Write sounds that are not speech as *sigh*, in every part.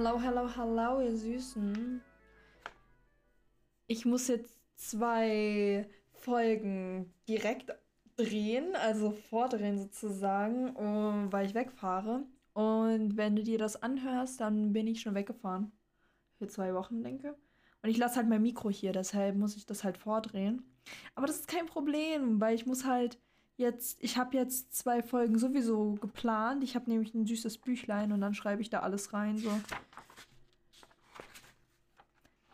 Hallo, hallo, hallo, ihr Süßen. Ich muss jetzt zwei Folgen direkt drehen, also vordrehen sozusagen, um, weil ich wegfahre. Und wenn du dir das anhörst, dann bin ich schon weggefahren. Für zwei Wochen, denke. Und ich lasse halt mein Mikro hier, deshalb muss ich das halt vordrehen. Aber das ist kein Problem, weil ich muss halt jetzt, ich habe jetzt zwei Folgen sowieso geplant. Ich habe nämlich ein süßes Büchlein und dann schreibe ich da alles rein, so.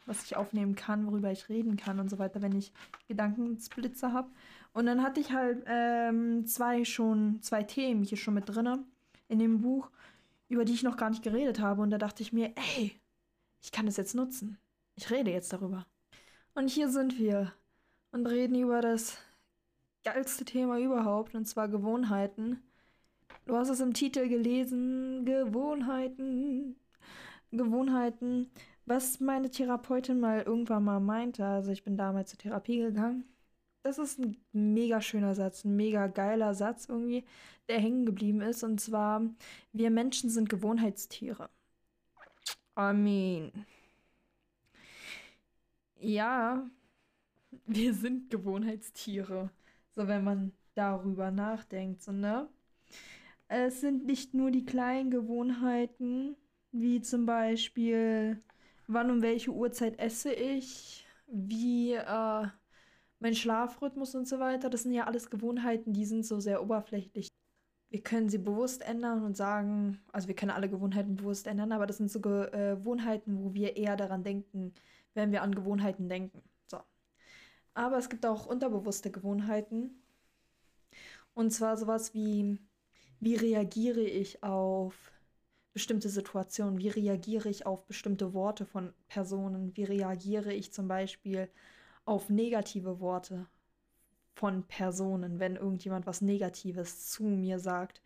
Was ich aufnehmen kann, worüber ich reden kann und so weiter, wenn ich Gedankensplitze habe. Und dann hatte ich halt ähm, zwei schon, zwei Themen hier schon mit drinne in dem Buch, über die ich noch gar nicht geredet habe. Und da dachte ich mir, ey, ich kann das jetzt nutzen. Ich rede jetzt darüber. Und hier sind wir und reden über das geilste Thema überhaupt, und zwar Gewohnheiten. Du hast es im Titel gelesen, Gewohnheiten. Gewohnheiten, was meine Therapeutin mal irgendwann mal meinte. Also ich bin damals zur Therapie gegangen. Das ist ein mega schöner Satz, ein mega geiler Satz irgendwie, der hängen geblieben ist. Und zwar, wir Menschen sind Gewohnheitstiere. I mean, ja, wir sind Gewohnheitstiere. So, wenn man darüber nachdenkt, so, ne? Es sind nicht nur die kleinen Gewohnheiten, wie zum Beispiel, wann um welche Uhrzeit esse ich, wie äh, mein Schlafrhythmus und so weiter. Das sind ja alles Gewohnheiten, die sind so sehr oberflächlich. Wir können sie bewusst ändern und sagen, also wir können alle Gewohnheiten bewusst ändern, aber das sind so äh, Gewohnheiten, wo wir eher daran denken, wenn wir an Gewohnheiten denken. So. Aber es gibt auch unterbewusste Gewohnheiten. Und zwar sowas wie, wie reagiere ich auf bestimmte Situationen? Wie reagiere ich auf bestimmte Worte von Personen? Wie reagiere ich zum Beispiel auf negative Worte von Personen, wenn irgendjemand was Negatives zu mir sagt?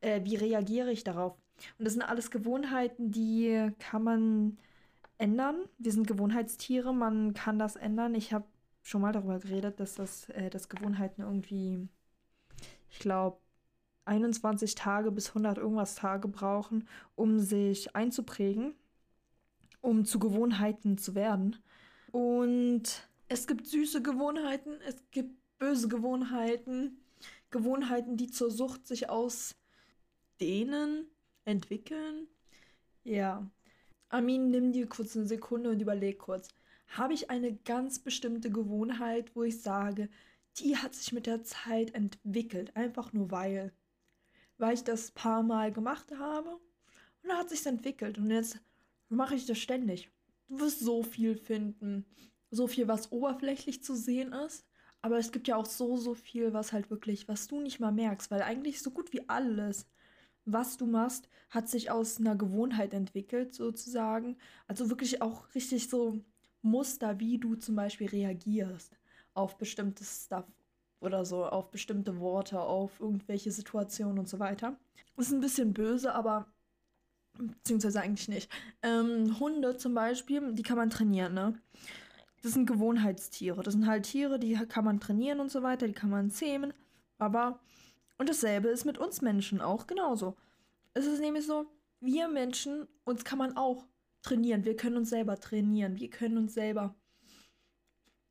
Äh, wie reagiere ich darauf? Und das sind alles Gewohnheiten, die kann man ändern. Wir sind Gewohnheitstiere, man kann das ändern. Ich habe schon mal darüber geredet, dass das äh, dass Gewohnheiten irgendwie, ich glaube, 21 Tage bis 100 irgendwas Tage brauchen, um sich einzuprägen, um zu Gewohnheiten zu werden. Und es gibt süße Gewohnheiten, es gibt böse Gewohnheiten, Gewohnheiten, die zur Sucht sich ausdehnen, entwickeln. Ja, Armin, nimm dir kurz eine Sekunde und überleg kurz. Habe ich eine ganz bestimmte Gewohnheit, wo ich sage, die hat sich mit der Zeit entwickelt, einfach nur weil. Weil ich das paar Mal gemacht habe. Und dann hat sich entwickelt. Und jetzt mache ich das ständig. Du wirst so viel finden, so viel, was oberflächlich zu sehen ist, aber es gibt ja auch so, so viel, was halt wirklich, was du nicht mal merkst, weil eigentlich so gut wie alles was du machst, hat sich aus einer Gewohnheit entwickelt, sozusagen. Also wirklich auch richtig so Muster, wie du zum Beispiel reagierst auf bestimmtes Stuff oder so, auf bestimmte Worte, auf irgendwelche Situationen und so weiter. Ist ein bisschen böse, aber beziehungsweise eigentlich nicht. Ähm, Hunde zum Beispiel, die kann man trainieren, ne? Das sind Gewohnheitstiere. Das sind halt Tiere, die kann man trainieren und so weiter, die kann man zähmen. Aber und dasselbe ist mit uns Menschen auch genauso. Es ist nämlich so, wir Menschen, uns kann man auch trainieren. Wir können uns selber trainieren. Wir können uns selber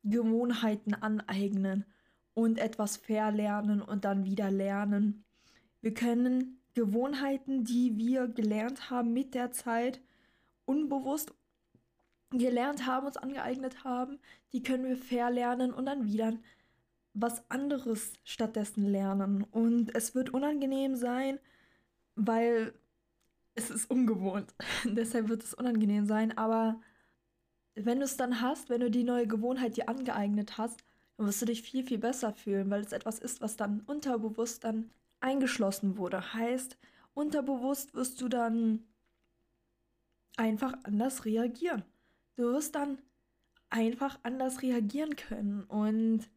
Gewohnheiten aneignen und etwas verlernen und dann wieder lernen. Wir können Gewohnheiten, die wir gelernt haben mit der Zeit, unbewusst gelernt haben, uns angeeignet haben, die können wir verlernen und dann wieder was anderes stattdessen lernen. Und es wird unangenehm sein, weil es ist ungewohnt. *laughs* Deshalb wird es unangenehm sein. Aber wenn du es dann hast, wenn du die neue Gewohnheit dir angeeignet hast, dann wirst du dich viel, viel besser fühlen, weil es etwas ist, was dann unterbewusst dann eingeschlossen wurde. Heißt, unterbewusst wirst du dann einfach anders reagieren. Du wirst dann einfach anders reagieren können. Und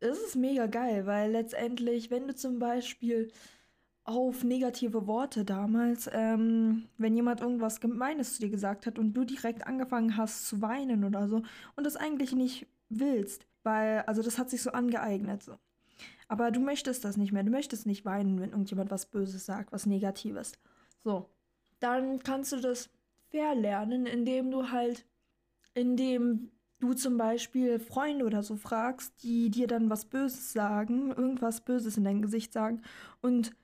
es ist mega geil, weil letztendlich, wenn du zum Beispiel auf negative Worte damals, ähm, wenn jemand irgendwas Gemeines zu dir gesagt hat und du direkt angefangen hast zu weinen oder so und das eigentlich nicht willst, weil, also das hat sich so angeeignet so. Aber du möchtest das nicht mehr, du möchtest nicht weinen, wenn irgendjemand was Böses sagt, was Negatives. So, dann kannst du das verlernen, indem du halt, indem du zum Beispiel Freunde oder so fragst, die dir dann was Böses sagen, irgendwas Böses in dein Gesicht sagen und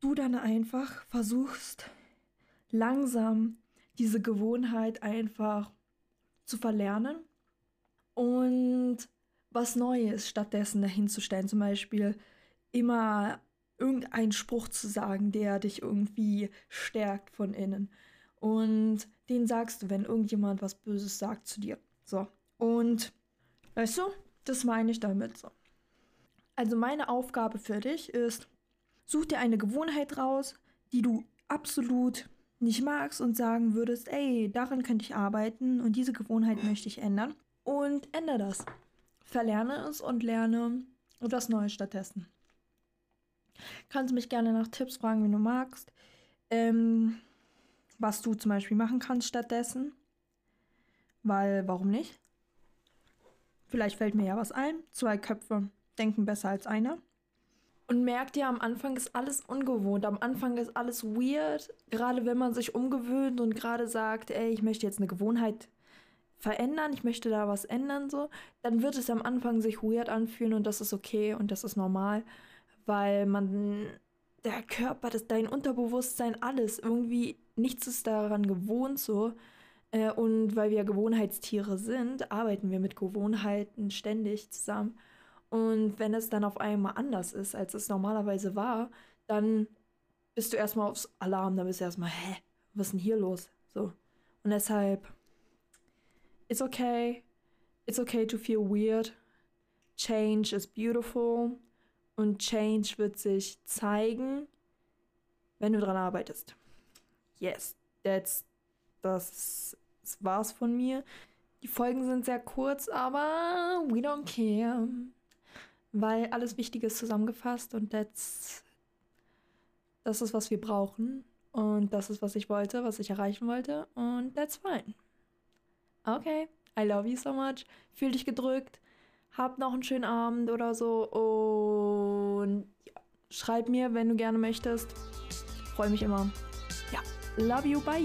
du dann einfach versuchst, langsam diese Gewohnheit einfach zu verlernen und was Neues stattdessen dahinzustellen. Zum Beispiel immer irgendeinen Spruch zu sagen, der dich irgendwie stärkt von innen. Und den sagst du, wenn irgendjemand was Böses sagt zu dir. So. Und weißt du, das meine ich damit so. Also meine Aufgabe für dich ist, such dir eine Gewohnheit raus, die du absolut nicht magst und sagen würdest, ey, daran könnte ich arbeiten und diese Gewohnheit möchte ich ändern. Und ändere das. Verlerne es und lerne etwas Neues stattdessen. Kannst mich gerne nach Tipps fragen, wenn du magst. Ähm, was du zum Beispiel machen kannst stattdessen. Weil, warum nicht? Vielleicht fällt mir ja was ein. Zwei Köpfe denken besser als einer. Und merkt ihr, am Anfang ist alles ungewohnt. Am Anfang ist alles weird. Gerade wenn man sich umgewöhnt und gerade sagt, ey, ich möchte jetzt eine Gewohnheit verändern, ich möchte da was ändern, so, dann wird es am Anfang sich weird anfühlen und das ist okay und das ist normal, weil man, der Körper, das, dein Unterbewusstsein, alles, irgendwie, nichts ist daran gewohnt, so. Äh, und weil wir Gewohnheitstiere sind, arbeiten wir mit Gewohnheiten ständig zusammen. Und wenn es dann auf einmal anders ist, als es normalerweise war, dann bist du erstmal aufs Alarm, dann bist du erstmal, hä, was ist denn hier los? So. Und deshalb, it's okay. It's okay to feel weird. Change is beautiful. Und Change wird sich zeigen, wenn du dran arbeitest. Yes, that's, das, das war's von mir. Die Folgen sind sehr kurz, aber we don't care weil alles Wichtige ist zusammengefasst und that's, das ist, was wir brauchen. Und das ist, was ich wollte, was ich erreichen wollte. Und that's fine. Okay, I love you so much. Fühl dich gedrückt. Hab noch einen schönen Abend oder so. Und ja, schreib mir, wenn du gerne möchtest. Freue mich immer. Ja, love you, bye.